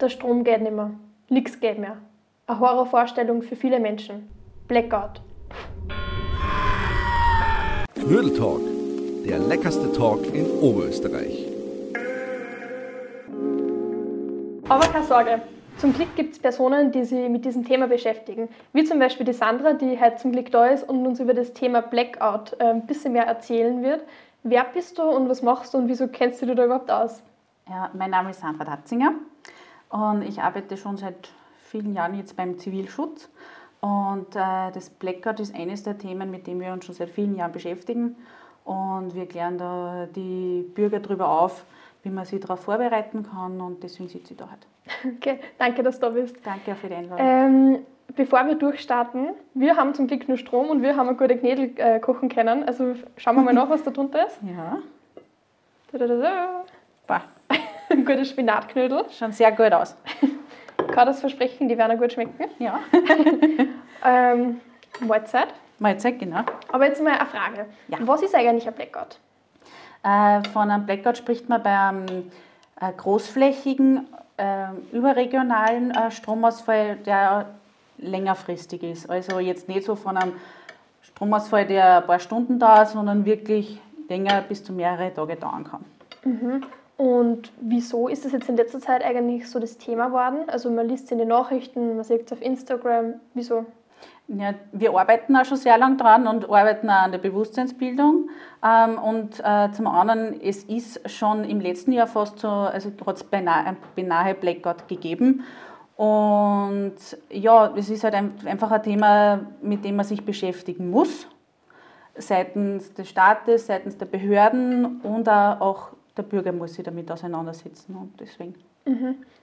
Der Strom geht nicht mehr. Nichts geht mehr. Eine Horrorvorstellung für viele Menschen. Blackout. Knödeltalk, der leckerste Talk in Oberösterreich. Aber keine Sorge, zum Glück gibt es Personen, die sich mit diesem Thema beschäftigen. Wie zum Beispiel die Sandra, die heute zum Glück da ist und uns über das Thema Blackout äh, ein bisschen mehr erzählen wird. Wer bist du und was machst du und wieso kennst du dich da überhaupt aus? Ja, mein Name ist Sandra Datzinger und ich arbeite schon seit vielen Jahren jetzt beim Zivilschutz. Und äh, das Blackout ist eines der Themen, mit dem wir uns schon seit vielen Jahren beschäftigen. Und wir klären da die Bürger darüber auf, wie man sich darauf vorbereiten kann. Und deswegen sitze ich da heute. Okay, danke, dass du da bist. Danke für die Einladung. Ähm, bevor wir durchstarten, wir haben zum Glück nur Strom und wir haben eine gute Knädel äh, kochen können. Also schauen wir mal nach, was da drunter ist. Ja, Da, da, da, da. Boah, Ein gutes Spinatknödel. schaut sehr gut aus. Ich kann das versprechen, die werden auch gut schmecken. Ja, Ähm, Mahlzeit. Mahlzeit, genau. Aber jetzt mal eine Frage. Ja. Was ist eigentlich ein Blackout? Äh, von einem Blackout spricht man bei einem äh, großflächigen, äh, überregionalen äh, Stromausfall, der längerfristig ist. Also jetzt nicht so von einem Stromausfall, der ein paar Stunden dauert, sondern wirklich länger bis zu mehrere Tage dauern kann. Und wieso ist das jetzt in letzter Zeit eigentlich so das Thema geworden? Also man liest es in den Nachrichten, man sieht es auf Instagram. Wieso? Ja, wir arbeiten auch schon sehr lange dran und arbeiten auch an der Bewusstseinsbildung. Ähm, und äh, zum anderen, es ist schon im letzten Jahr fast so, also es beinahe, ein beinahe Blackout gegeben. Und ja, es ist halt ein, einfach ein Thema, mit dem man sich beschäftigen muss. Seitens des Staates, seitens der Behörden und auch der Bürger muss sich damit auseinandersetzen. Und deswegen.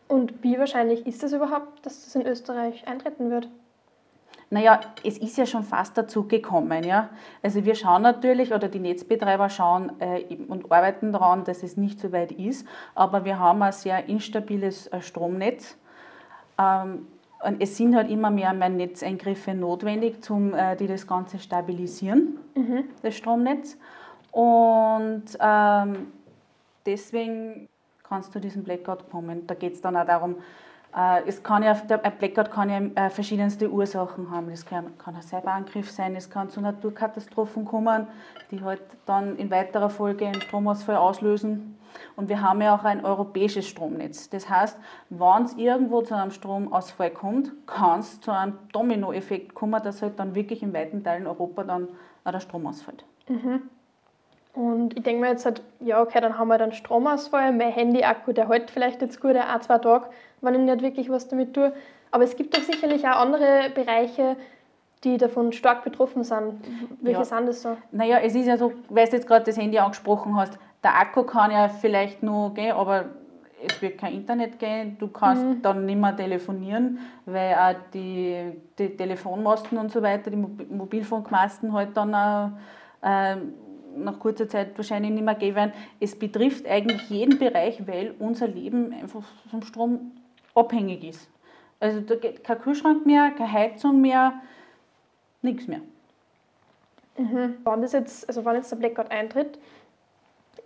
Und wie wahrscheinlich ist es überhaupt, dass das in Österreich eintreten wird? Naja, es ist ja schon fast dazu gekommen. Ja? Also wir schauen natürlich, oder die Netzbetreiber schauen äh, und arbeiten daran, dass es nicht so weit ist, aber wir haben ein sehr instabiles äh, Stromnetz. Ähm, und es sind halt immer mehr, mehr Netzeingriffe notwendig, zum, äh, die das Ganze stabilisieren, das Stromnetz. Und ähm, deswegen kann es zu diesem Blackout kommen. Da geht es dann auch darum, äh, es kann ja, ein Blackout kann ja äh, verschiedenste Ursachen haben. Es kann, kann ein Cyberangriff sein, es kann zu Naturkatastrophen kommen, die halt dann in weiterer Folge einen Stromausfall auslösen. Und wir haben ja auch ein europäisches Stromnetz. Das heißt, wenn es irgendwo zu einem Stromausfall kommt, kann es zu einem Dominoeffekt kommen, dass halt dann wirklich in weiten Teilen Europa dann auch der Strom ausfällt. Und ich denke mir jetzt halt, ja, okay, dann haben wir dann Stromausfall, mein Handy-Akku, der hält vielleicht jetzt gut ein, zwei Tage, wenn ich nicht wirklich was damit tue. Aber es gibt doch sicherlich auch andere Bereiche, die davon stark betroffen sind. Welche Ja. sind das so? Naja, es ist ja so, weil du jetzt gerade das Handy angesprochen hast, der Akku kann ja vielleicht nur gehen, aber es wird kein Internet gehen, du kannst dann nicht mehr telefonieren, weil auch die, die Telefonmasten und so weiter, die Mobi- Mobilfunkmasten halt dann auch, äh, nach kurzer Zeit wahrscheinlich nicht mehr gehen werden. Es betrifft eigentlich jeden Bereich, weil unser Leben einfach vom Strom abhängig ist. Also da geht kein Kühlschrank mehr, keine Heizung mehr, nichts mehr. Wann das jetzt, also wann jetzt der Blackout eintritt,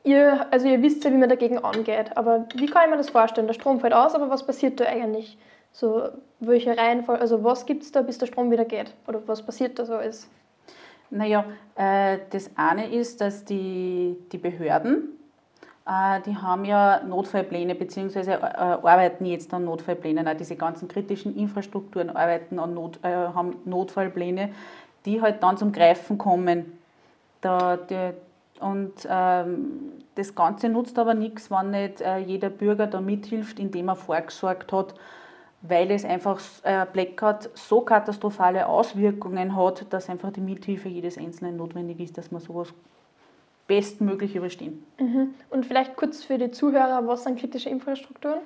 ihr, also ihr wisst ja, wie man dagegen angeht, aber wie kann ich mir das vorstellen? Der Strom fällt aus, aber was passiert da eigentlich? So, welche Reihenfolge, also was gibt es da, bis der Strom wieder geht? Oder was passiert da so alles? Naja, äh, das eine ist, dass die, die Behörden, äh, die haben ja Notfallpläne, beziehungsweise äh, arbeiten jetzt an Notfallplänen. Auch diese ganzen kritischen Infrastrukturen arbeiten an Not, äh, haben Notfallpläne, die halt dann zum Greifen kommen. Da, die, und ähm, das Ganze nutzt aber nichts, wenn nicht äh, jeder Bürger da mithilft, indem er vorgesorgt hat, weil es einfach äh, Blackout so katastrophale Auswirkungen hat, dass einfach die Mithilfe jedes Einzelnen notwendig ist, dass wir sowas bestmöglich überstehen. Und vielleicht kurz für die Zuhörer, was sind kritische Infrastrukturen?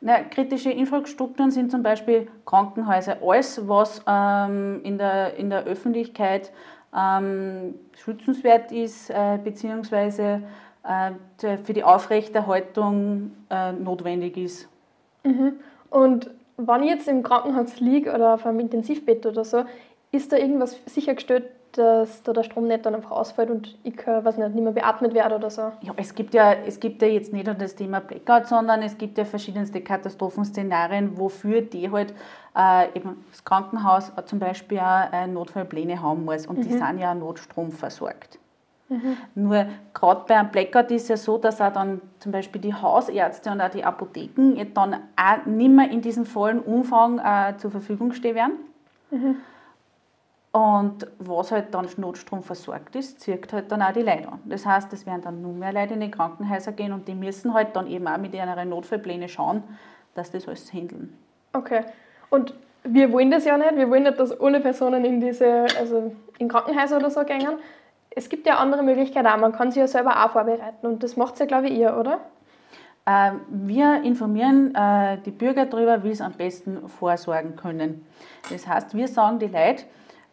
Na, kritische Infrastrukturen sind zum Beispiel Krankenhäuser, alles, was ähm, in, der, in der Öffentlichkeit ähm, schützenswert ist, äh, beziehungsweise äh, für die Aufrechterhaltung äh, notwendig ist. Und wenn ich jetzt im Krankenhaus liege oder auf einem Intensivbett oder so, ist da irgendwas sichergestellt, dass da der Stromnetz dann einfach ausfällt und ich kann, weiß nicht, nicht mehr beatmet werde oder so? Ja, es gibt ja, es gibt ja jetzt nicht nur das Thema Blackout, sondern es gibt ja verschiedenste Katastrophenszenarien, wofür die halt äh, eben das Krankenhaus zum Beispiel auch äh, Notfallpläne haben muss und mhm. die sind ja Notstrom versorgt. Mhm. Nur gerade bei einem Blackout ist es ja so, dass auch dann zum Beispiel die Hausärzte und auch die Apotheken dann auch nicht mehr in diesem vollen Umfang äh, zur Verfügung stehen werden. Mhm. Und was halt dann Notstrom versorgt ist, zirkt halt dann auch die Leute an. Das heißt, es werden dann nur mehr Leute in die Krankenhäuser gehen und die müssen halt dann eben auch mit ihren Notfallplänen schauen, dass das alles handeln. Okay. Und wir wollen das ja nicht. Wir wollen nicht, dass alle Personen in diese, also in Krankenhäuser oder so gehen. Es gibt ja andere Möglichkeiten auch. Man kann sich ja selber auch vorbereiten und das macht ja, glaube ich, ihr, oder? Ähm, wir informieren äh, die Bürger darüber, wie sie am besten vorsorgen können. Das heißt, wir sagen die Leute,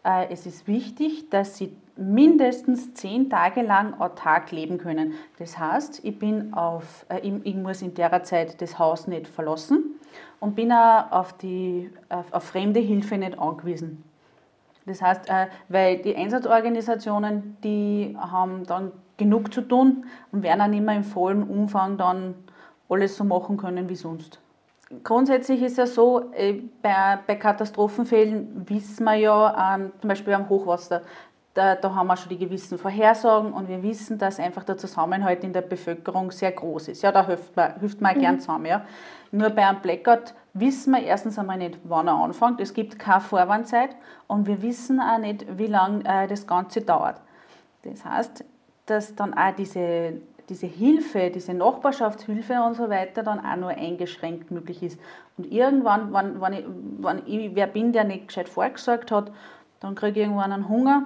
äh, es ist wichtig, dass sie mindestens zehn Tage lang autark leben können. Das heißt, ich, bin auf, äh, ich, muss in der Zeit das Haus nicht verlassen und bin auch auf, die, auf, auf fremde Hilfe nicht angewiesen. Das heißt, äh, weil die Einsatzorganisationen, die haben dann genug zu tun und werden nicht mehr im vollen Umfang dann alles so machen können wie sonst. Grundsätzlich ist ja so, äh, bei, Katastrophenfällen wissen wir ja, ähm, zum Beispiel am Hochwasser, da, da, haben wir schon die gewissen Vorhersagen und wir wissen, dass einfach der Zusammenhalt in der Bevölkerung sehr groß ist. Ja, da hilft man, hilft man mhm. gern zusammen. Ja. Nur bei einem Blackout wissen wir erstens einmal nicht, wann er anfängt. Es gibt keine Vorwarnzeit und wir wissen auch nicht, wie lange äh, das Ganze dauert. Das heißt, dass dann auch diese diese Hilfe, diese Nachbarschaftshilfe und so weiter dann auch nur eingeschränkt möglich ist. Und irgendwann, wenn, wenn, ich, wenn ich wer bin, der nicht gescheit vorgesorgt hat, dann kriege ich irgendwann einen Hunger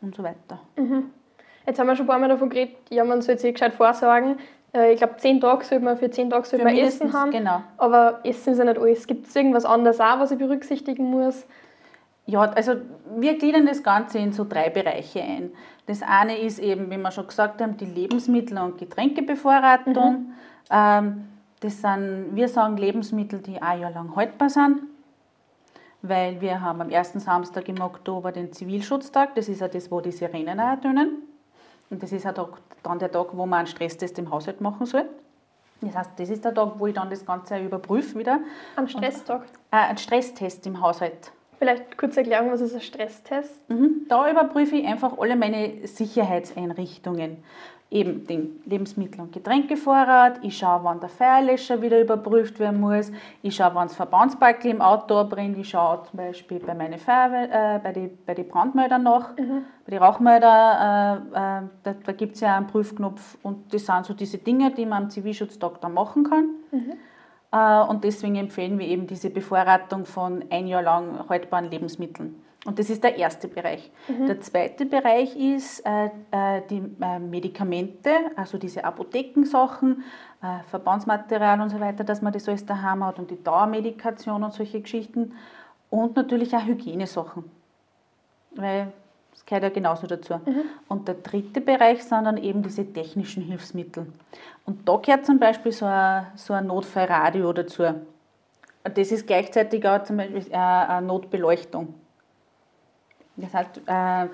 und so weiter. Mhm. Jetzt haben wir schon ein paar Mal davon geredet, ja, man sollte sich gescheit vorsorgen. Äh, ich glaube, zehn Tage sollte man für zehn Tage sollte man Essen haben. Genau. Aber Essen ist ja nicht alles. Gibt es irgendwas anderes auch, was ich berücksichtigen muss? Ja, also wir gliedern das Ganze in so drei Bereiche ein. Das eine ist eben, wie wir schon gesagt haben, die Lebensmittel- und Getränkebevorratung. Mhm. Ähm, das sind, wir sagen Lebensmittel, die ein Jahr lang haltbar sind, weil wir haben am ersten Samstag im Oktober den Zivilschutztag. Das ist ja das, wo die Sirenen auch tönen. Und das ist auch dann der Tag, wo man einen Stresstest im Haushalt machen soll. Das heißt, das ist der Tag, wo ich dann das Ganze überprüfe wieder. Ein Stresstag? Äh, ein Stresstest im Haushalt. Vielleicht kurz erklären, was ist ein Stresstest? Mhm. Da überprüfe ich einfach alle meine Sicherheitseinrichtungen. Eben den Lebensmittel- und Getränkevorrat. Ich schaue, wann der Feuerlöscher wieder überprüft werden muss. Ich schaue, wann das Verbandsbackel im Auto brennt. Ich schaue zum Beispiel bei meinen Feuerwehr, äh, bei den bei die Brandmeldern nach. Mhm. Bei den Rauchmelder, äh, äh, da, da gibt es ja einen Prüfknopf. Und das sind so diese Dinge, die man am Zivilschutztag dann machen kann. Mhm. Äh, und deswegen empfehlen wir eben diese Bevorratung von ein Jahr lang haltbaren Lebensmitteln. Und das ist der erste Bereich. Mhm. Der zweite Bereich ist äh, äh, die äh, Medikamente, also diese Apothekensachen, äh, Verbandsmaterial und so weiter, dass man das alles daheim hat und die Dauermedikation und solche Geschichten. Und natürlich auch Hygienesachen. Weil das gehört ja genauso dazu. Mhm. Und der dritte Bereich sind dann eben diese technischen Hilfsmittel. Und da gehört zum Beispiel so ein, so ein Notfallradio dazu. Das ist gleichzeitig auch zum Beispiel eine Notbeleuchtung. Das heißt, äh,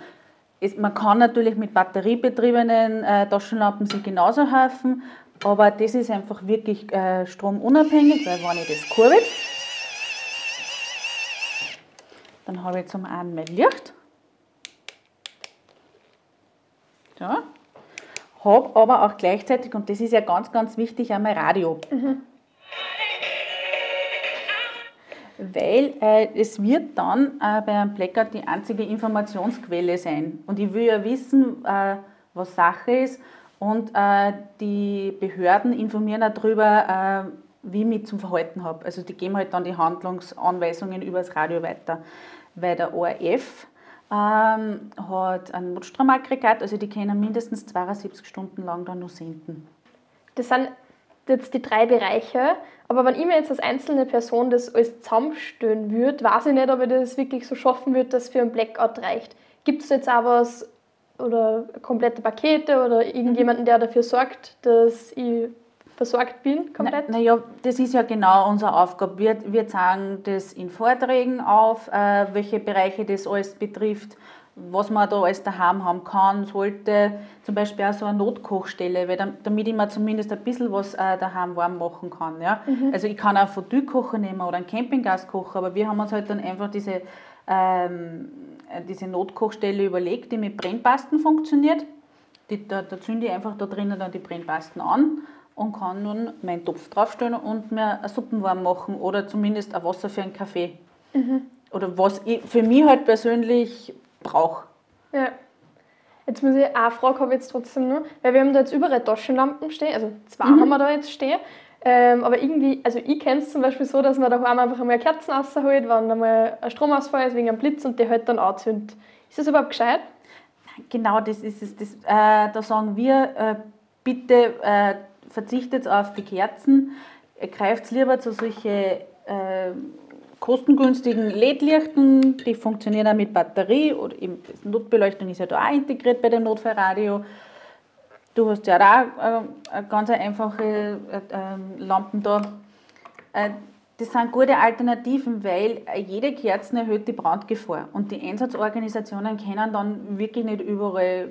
es, man kann natürlich mit batteriebetriebenen äh, Taschenlampen sich genauso helfen, aber das ist einfach wirklich äh, stromunabhängig, weil wenn ich das kurbel, dann habe ich zum einen mein Licht Ja. Habe aber auch gleichzeitig, und das ist ja ganz, ganz wichtig, einmal Radio. Mhm. Weil äh, es wird dann äh, bei einem Blackout die einzige Informationsquelle sein. Und ich will ja wissen, äh, was Sache ist. Und äh, die Behörden informieren auch darüber, äh, wie ich mich zum Verhalten habe. Also die geben halt dann die Handlungsanweisungen über das Radio weiter. Weil der ORF ähm, hat ein Notstromaggregat, also die können mindestens 72 Stunden lang dann nur senden. Das sind jetzt die drei Bereiche, aber wenn ich mir jetzt als einzelne Person das alles zusammenstellen würde, weiß ich nicht, ob ich das wirklich so schaffen würde, dass für ein Blackout reicht. Gibt es jetzt auch was oder komplette Pakete oder irgendjemanden, der dafür sorgt, dass ich versorgt bin komplett? Naja, na das ist ja genau unsere Aufgabe. Wir, wir zeigen das in Vorträgen auf, äh, welche Bereiche das alles betrifft. Was man da alles daheim haben kann, sollte. Zum Beispiel auch so eine Notkochstelle, weil damit ich mir zumindest ein bisschen was äh, daheim warm machen kann. Ja? Also ich kann auch einen Fondue-Kocher nehmen oder einen Campinggaskocher, aber wir haben uns halt dann einfach diese, ähm, diese Notkochstelle überlegt, die mit Brennpasten funktioniert. Die, da, da zünde ich einfach da drinnen dann die Brennpasten an und kann nun meinen Topf draufstellen und mir eine Suppen warm machen oder zumindest ein Wasser für einen Kaffee. Oder was ich für mich halt persönlich brauche. Ja. Jetzt muss ich eine Frage habe jetzt trotzdem nur, weil wir haben da jetzt überall Taschenlampen stehen, also zwei haben wir da jetzt stehen. Ähm, aber irgendwie, also ich kenne es zum Beispiel so, dass man daheim einfach einmal Kerzen rausholt, wenn einmal ein Stromausfall ist wegen einem Blitz und die halt dann anzündet. Ist das überhaupt gescheit? Genau, das ist es. Das, äh, da sagen wir, äh, bitte äh, verzichtet auf die Kerzen, greift lieber zu solchen äh, kostengünstigen LED-Lichten, die funktionieren auch mit Batterie oder eben Notbeleuchtung ist ja da auch integriert bei dem Notfallradio. Du hast ja auch äh, ganz einfache äh, ähm, Lampen da. Äh, das sind gute Alternativen, weil jede Kerze erhöht die Brandgefahr. Und die Einsatzorganisationen können dann wirklich nicht überall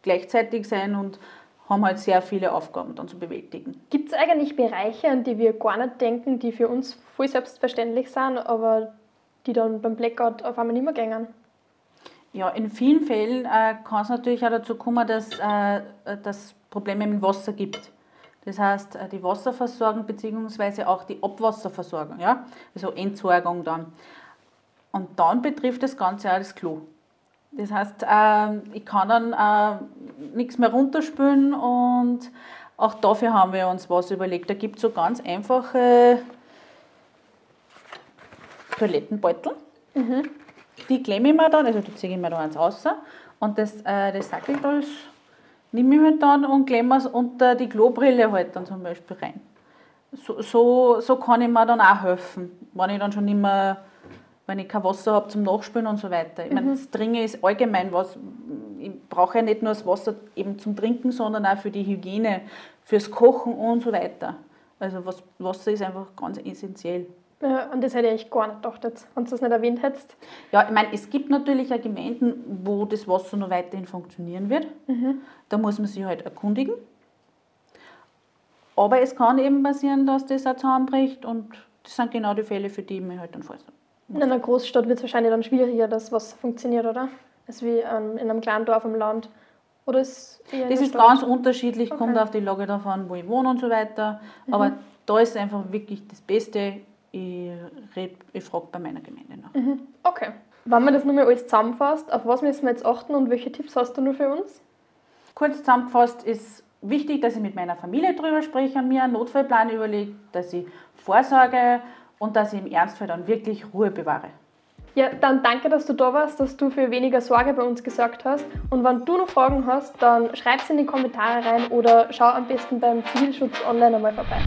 gleichzeitig sein und haben halt sehr viele Aufgaben dann zu bewältigen. Gibt es eigentlich Bereiche, an die wir gar nicht denken, die für uns voll selbstverständlich sind, aber die dann beim Blackout auf einmal nicht mehr gehen? Ja, in vielen Fällen äh, kann es natürlich auch dazu kommen, dass äh, es Probleme mit Wasser gibt. Das heißt, äh, die Wasserversorgung bzw. auch die Abwasserversorgung, ja? also Entsorgung dann. Und dann betrifft das Ganze auch das Klo. Das heißt, äh, ich kann dann äh, nichts mehr runterspülen und auch dafür haben wir uns was überlegt. Da gibt es so ganz einfache Toilettenbeutel. Die klemme ich mir dann, also die ziehe ich mir da eins raus und das, äh, das Sackel da ist, nehme ich halt dann und klemme es unter die Klobrille halt dann zum Beispiel rein. So, so, so kann ich mir dann auch helfen, wenn ich dann schon nicht mehr, wenn ich kein Wasser habe zum Nachspülen und so weiter. Ich meine, das Trinken ist allgemein was, ich brauche ja nicht nur das Wasser eben zum Trinken, sondern auch für die Hygiene, fürs Kochen und so weiter. Also was, Wasser ist einfach ganz essentiell. Ja, und das hätte ich eigentlich gar nicht gedacht, jetzt, wenn du das nicht erwähnt hättest. Ja, ich meine, es gibt natürlich auch Gemeinden, wo das Wasser noch weiterhin funktionieren wird. Da muss man sich halt erkundigen. Aber es kann eben passieren, dass das auch zusammenbricht und das sind genau die Fälle, für die ich mich halt dann fasse. In einer Großstadt wird es wahrscheinlich dann schwieriger, dass was funktioniert, oder? Als wie ähm, in einem kleinen Dorf am Land. Oder ist Das ist Stadt? ganz unterschiedlich, kommt Okay. auf die Lage davon, wo ich wohne und so weiter. Aber da ist einfach wirklich das Beste. Ich, red- ich frage bei meiner Gemeinde nach. Okay. Wenn man das nochmal alles zusammenfasst, auf was müssen wir jetzt achten und welche Tipps hast du nur für uns? Kurz zusammengefasst ist wichtig, dass ich mit meiner Familie drüber spreche, mir einen Notfallplan überlege, dass ich vorsorge und dass ich im Ernstfall dann wirklich Ruhe bewahre. Ja, dann danke, dass du da warst, dass du für weniger Sorge bei uns gesorgt hast. Und wenn du noch Fragen hast, dann schreib sie in die Kommentare rein oder schau am besten beim Zivilschutz online einmal vorbei.